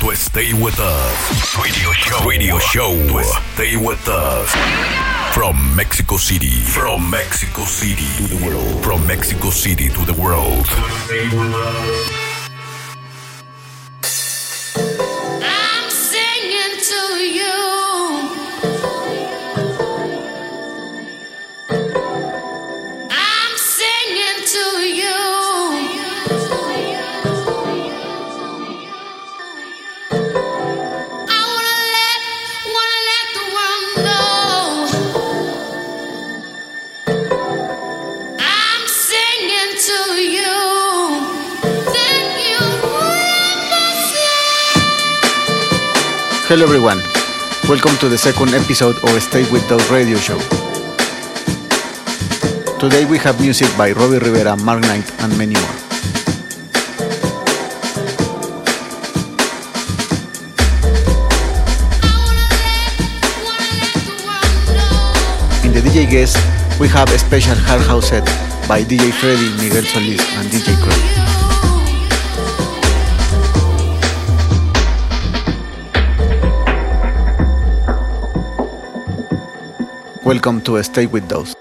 to stay with us. Radio show. Radio show. To stay with us. From Mexico City. From Mexico City to the world. From Mexico City to the world. Stay with us. Hello everyone, welcome to the second episode of Stay With Those radio show. Today we have music by Robbie Rivera, Mark Knight and many more. In the DJ guest, we have a special hard house set by DJ Freddy, Miguel Solis and DJ Crow. Welcome to Stay With Those.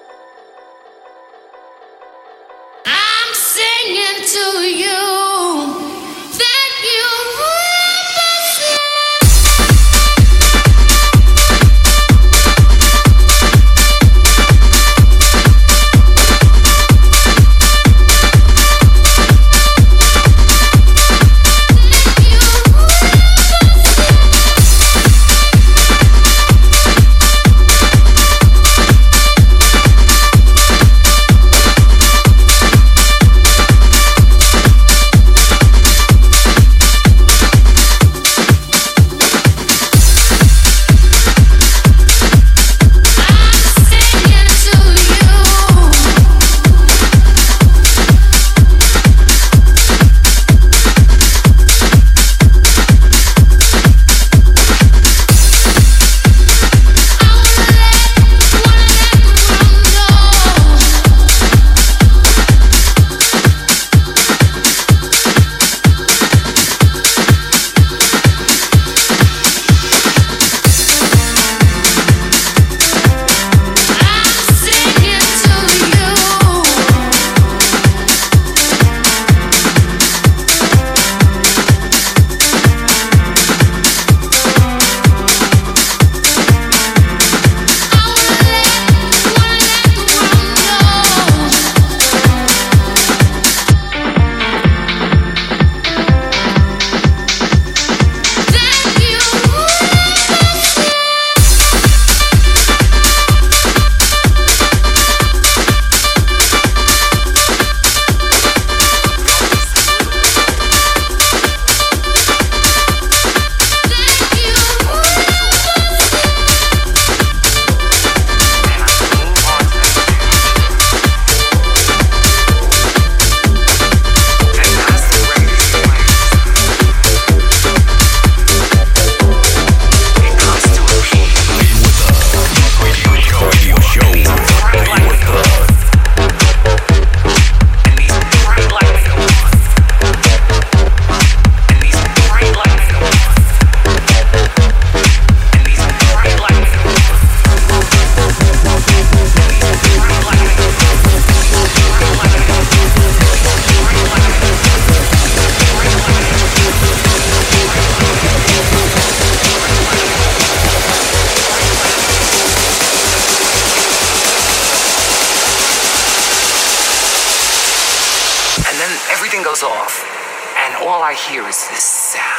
everything goes off, and all I hear is this sound.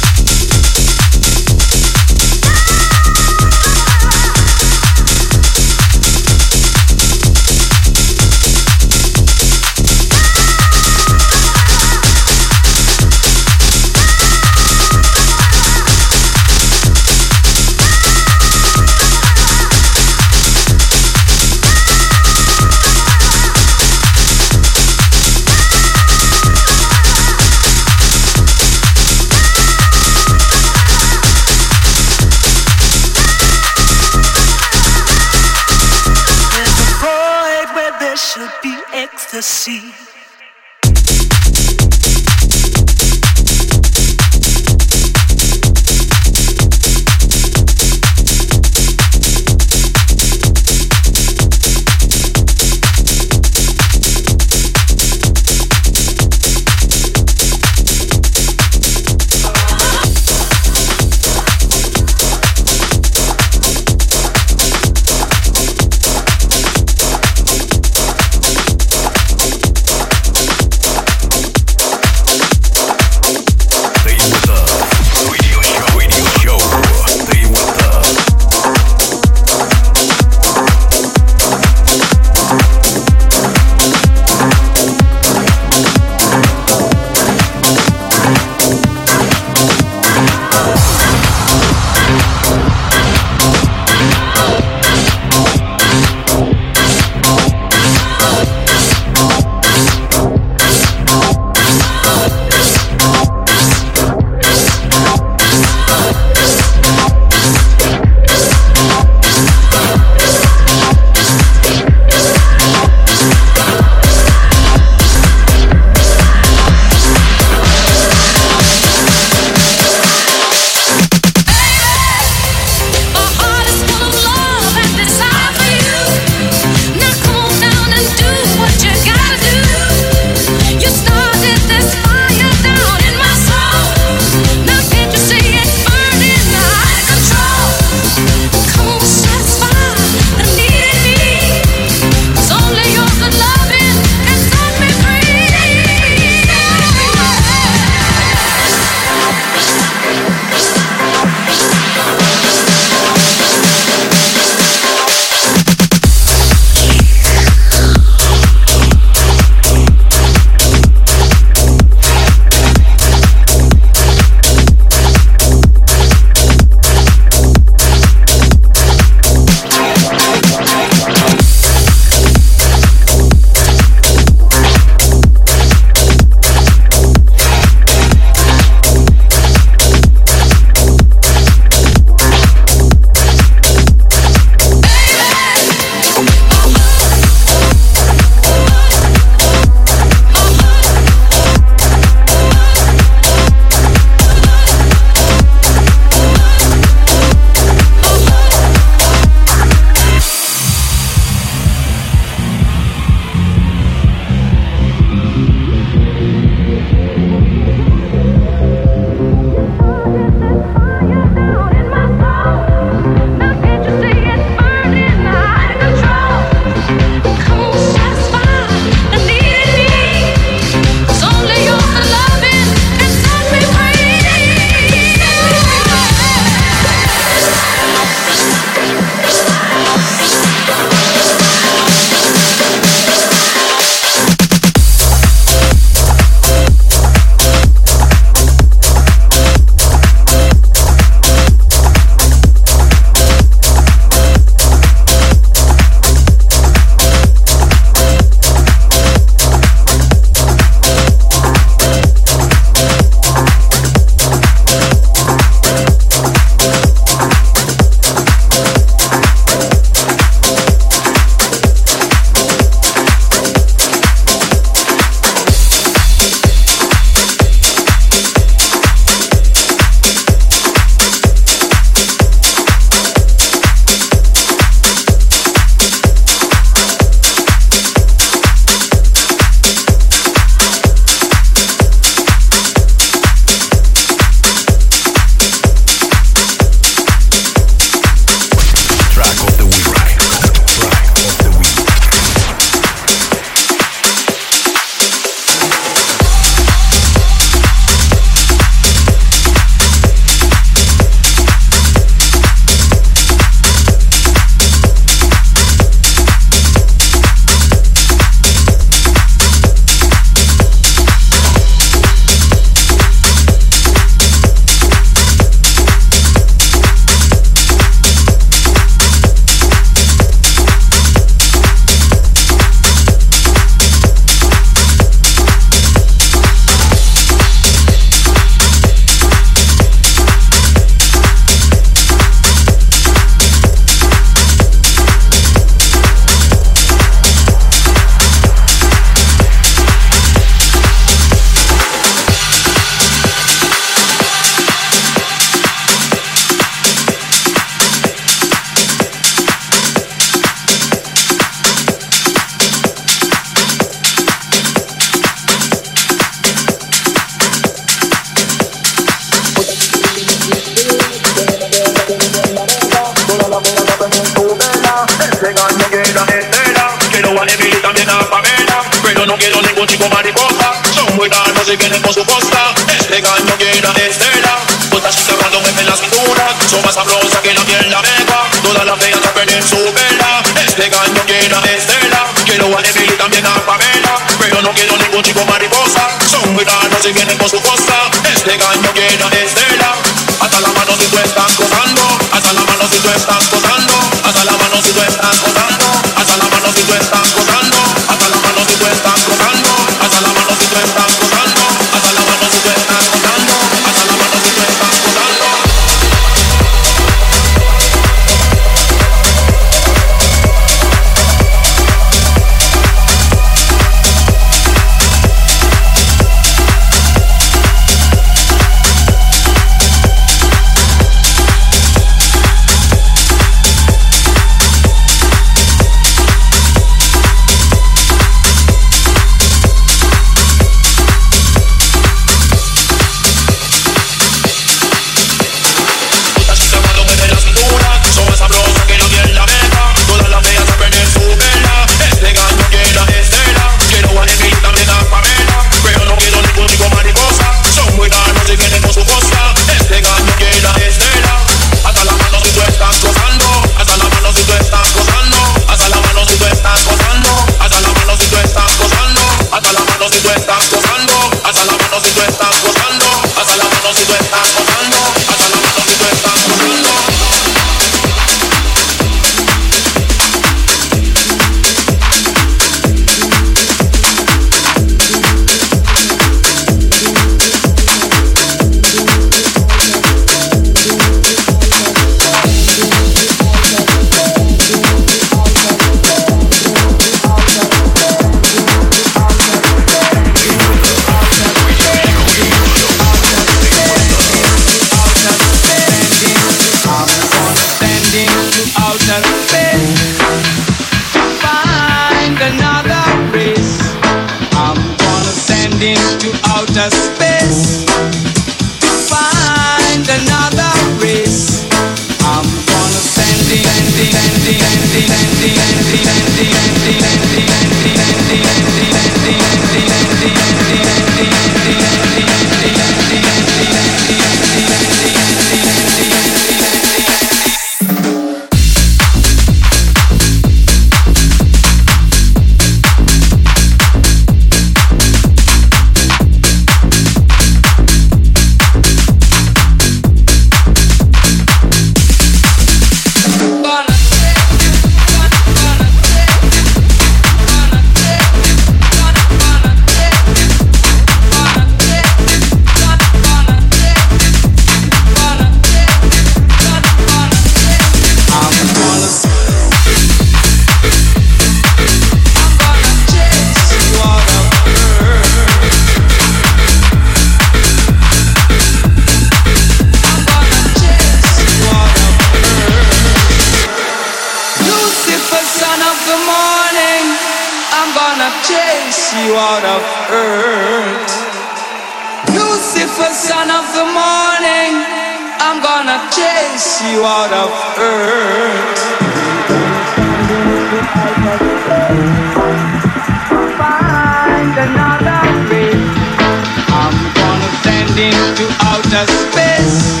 inner space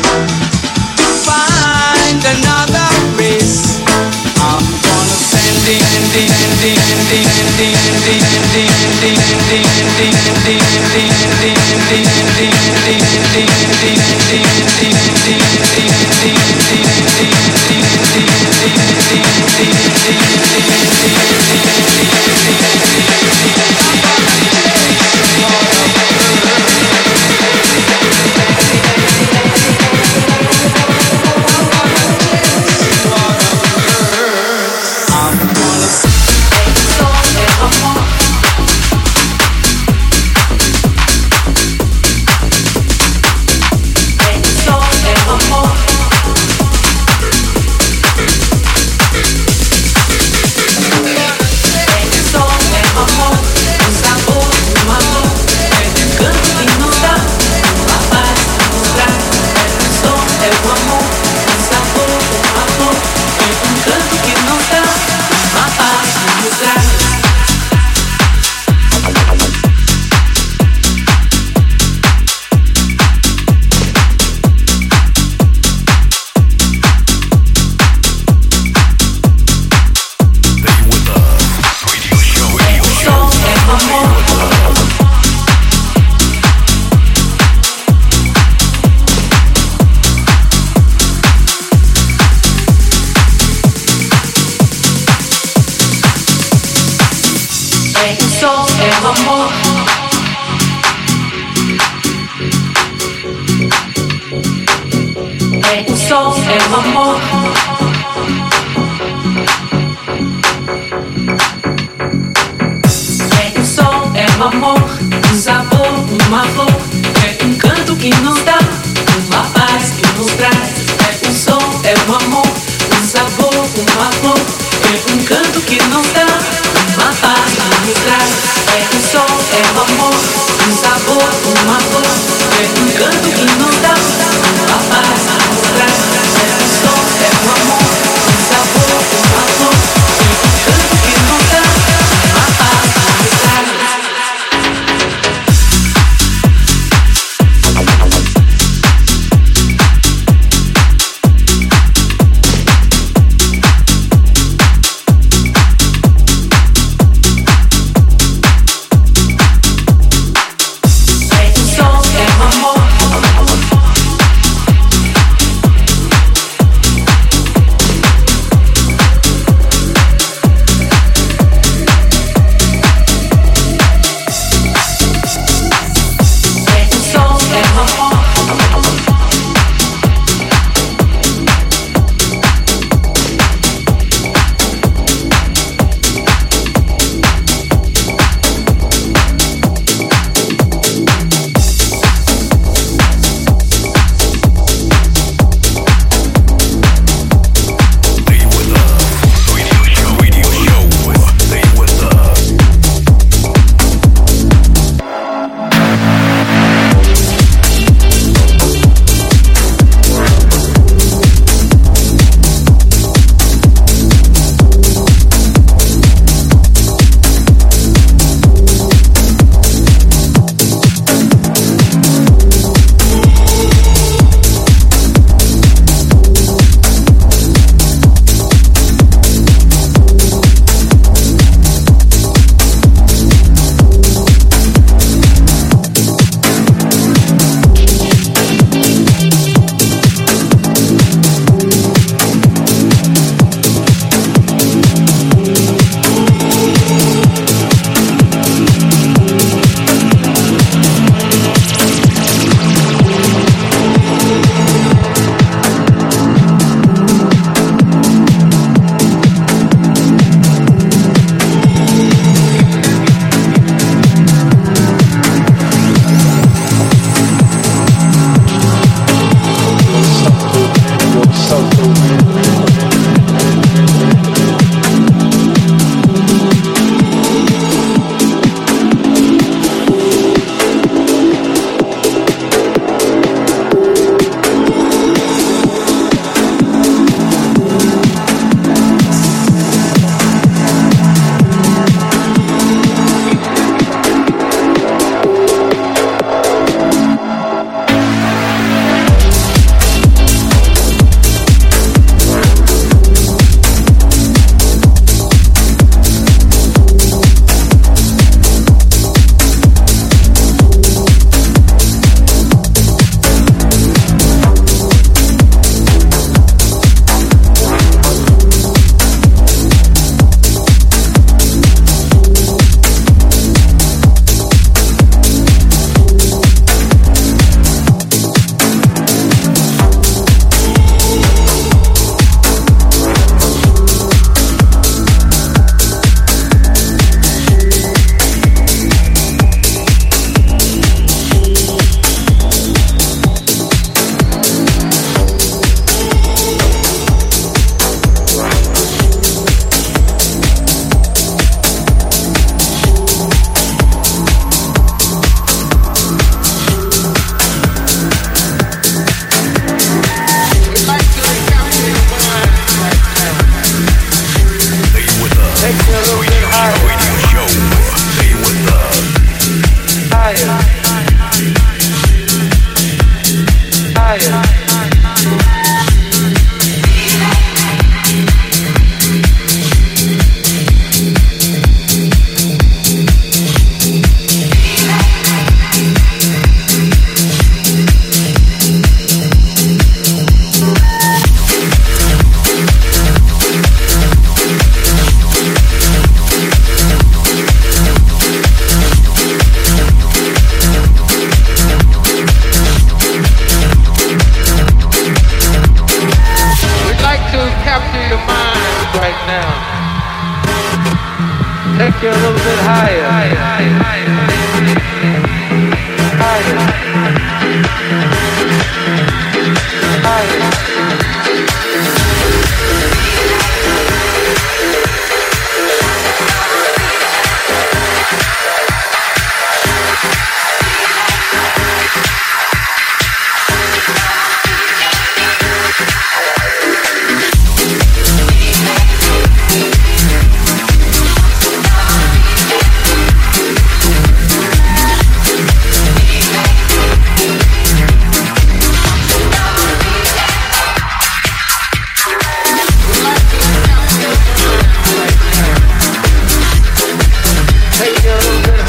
to find another. I'm gonna send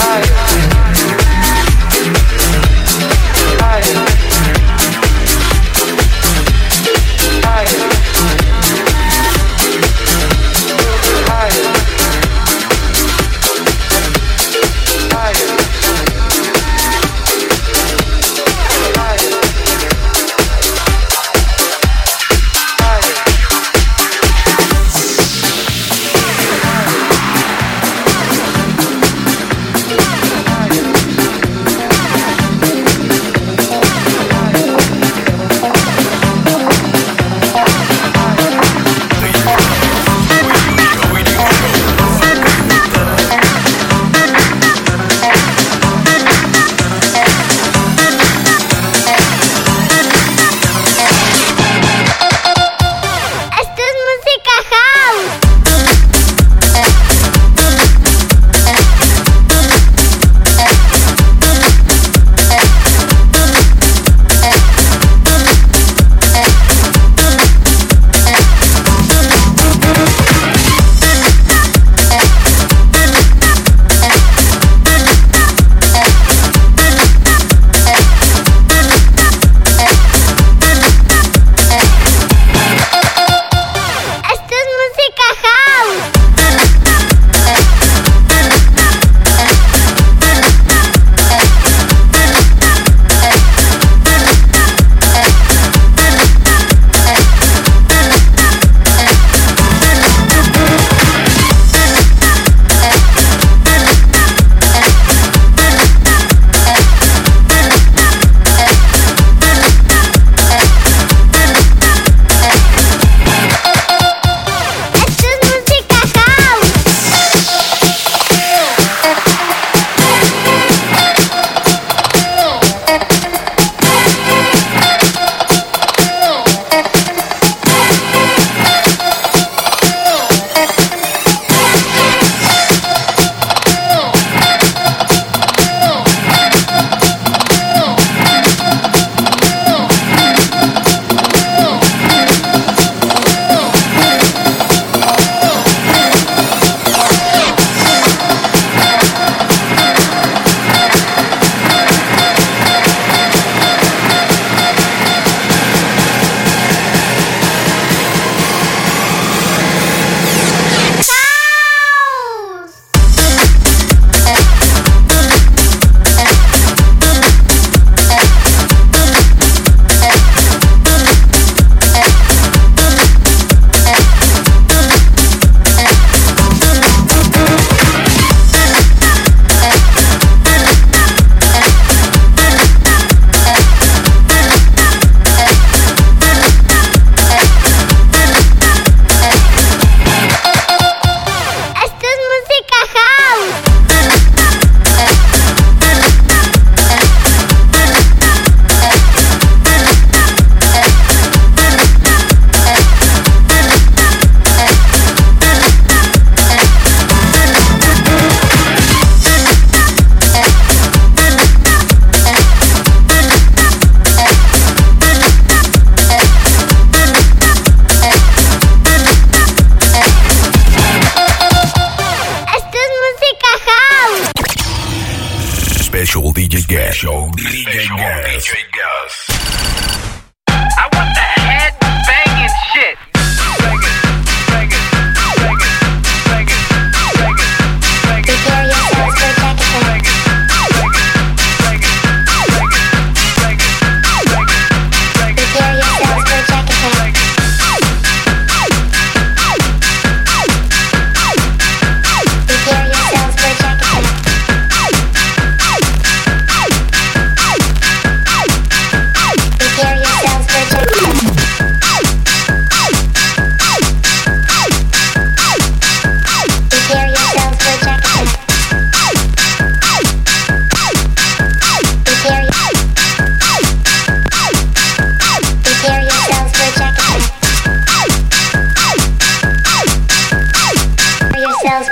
little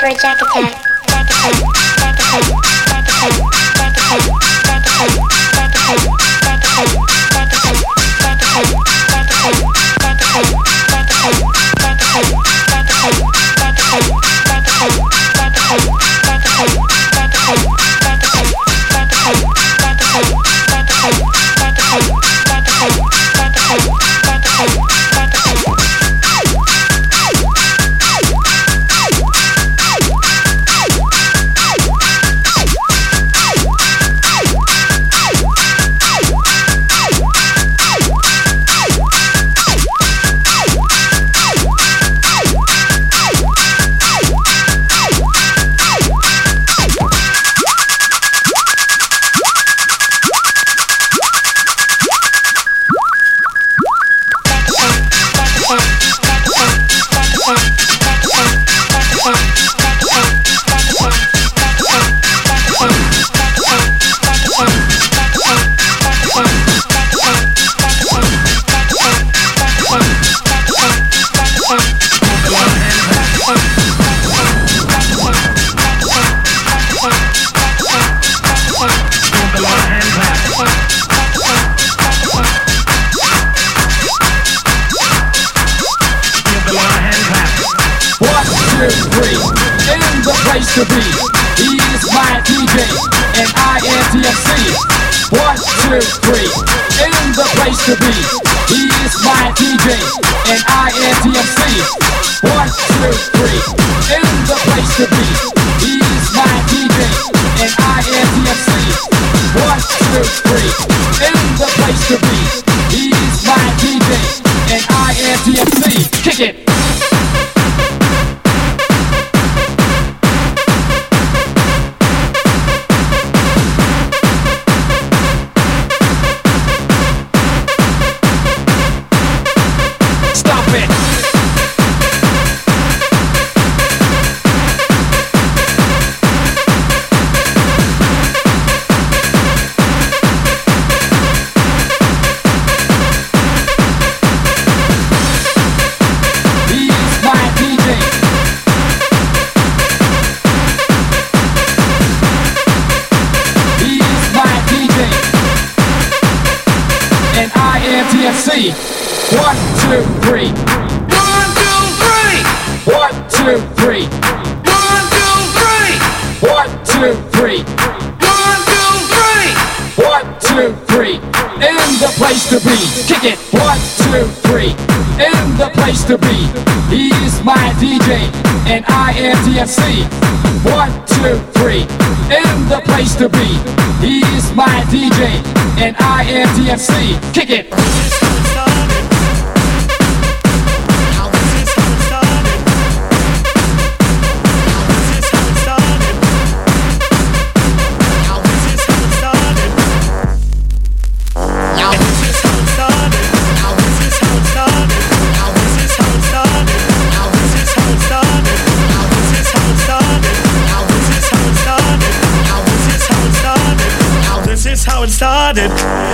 for a jack attack. SFC. One, two, three. see. One, two, three, in the place to be. He's my DJ, and I am DMC. Kick it. flooded.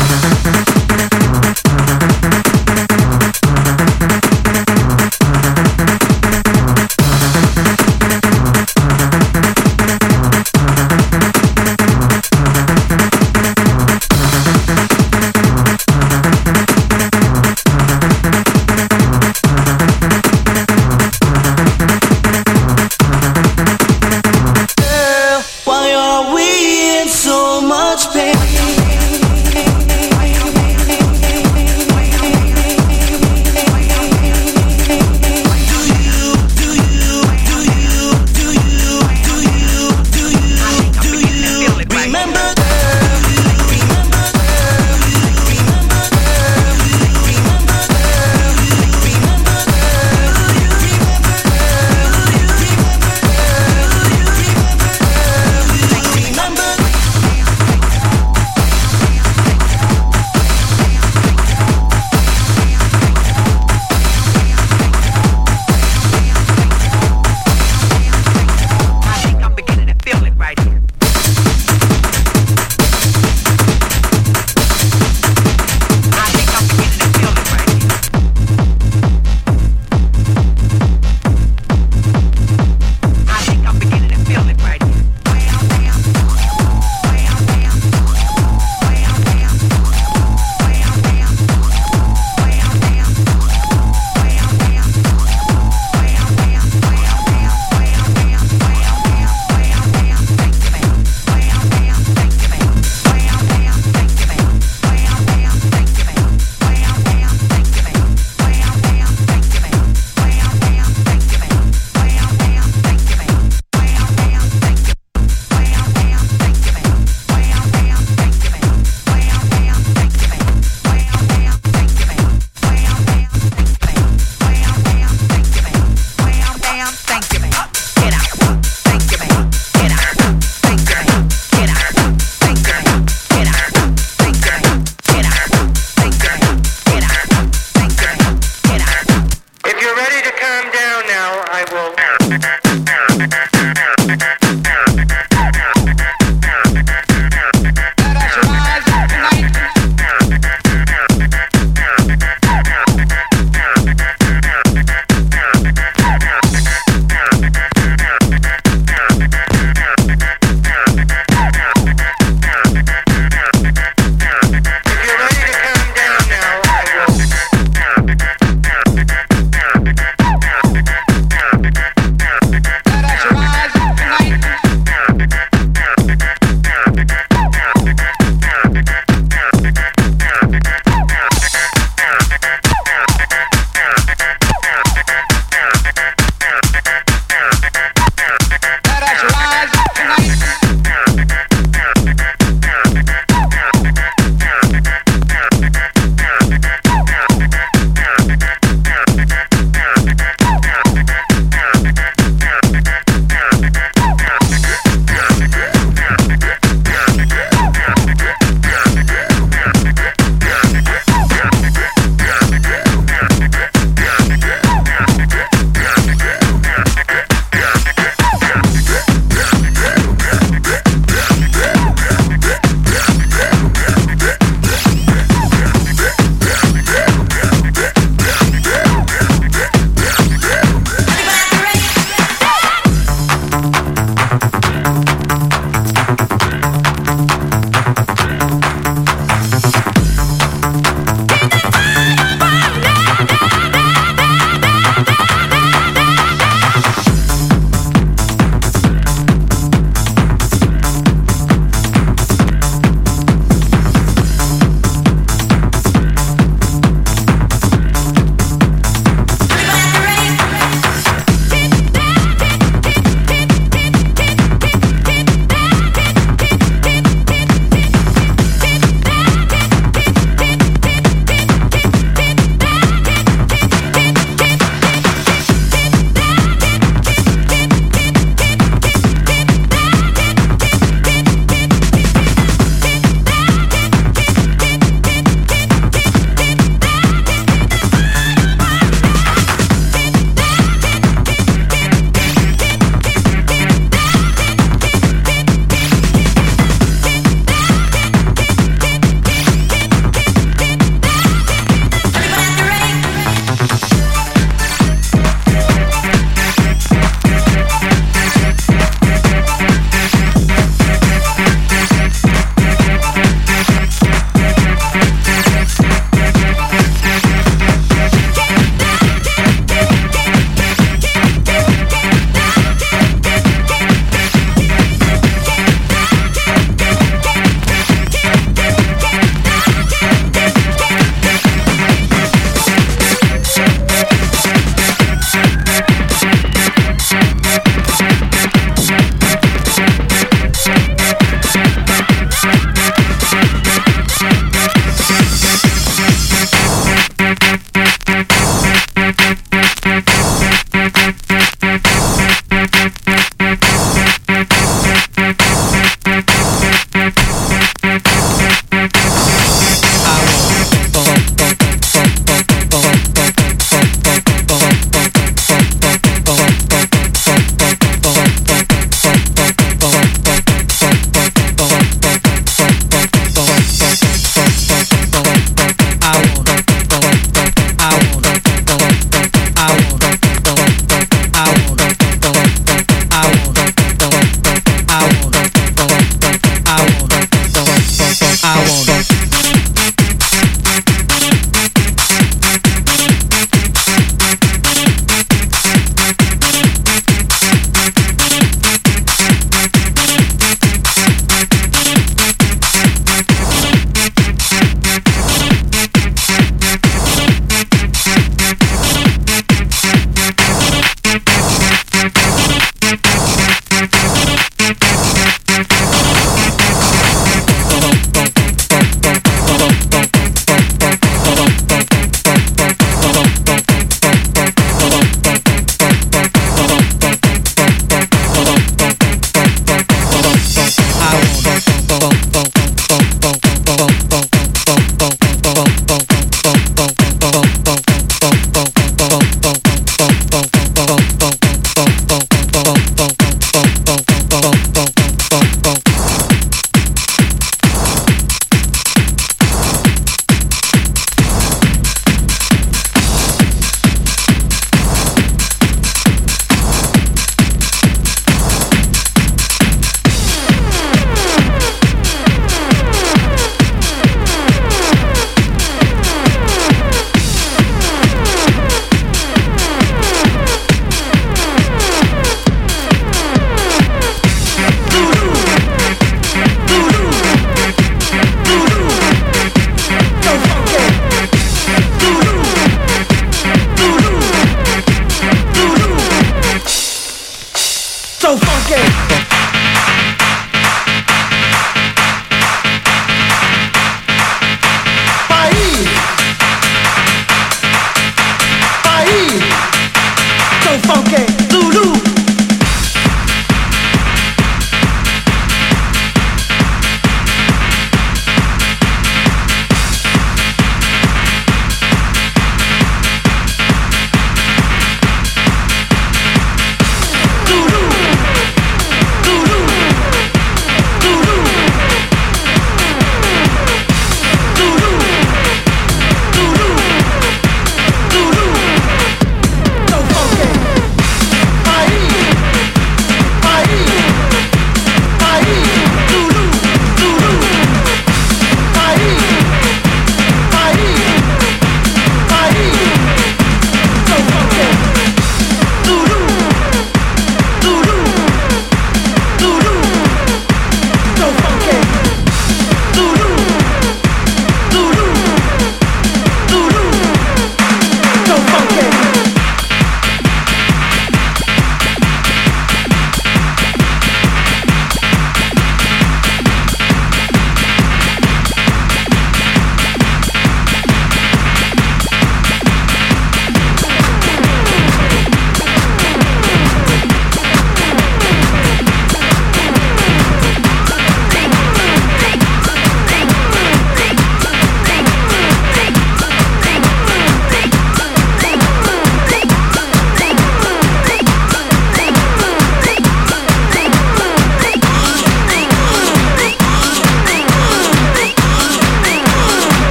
Ajá.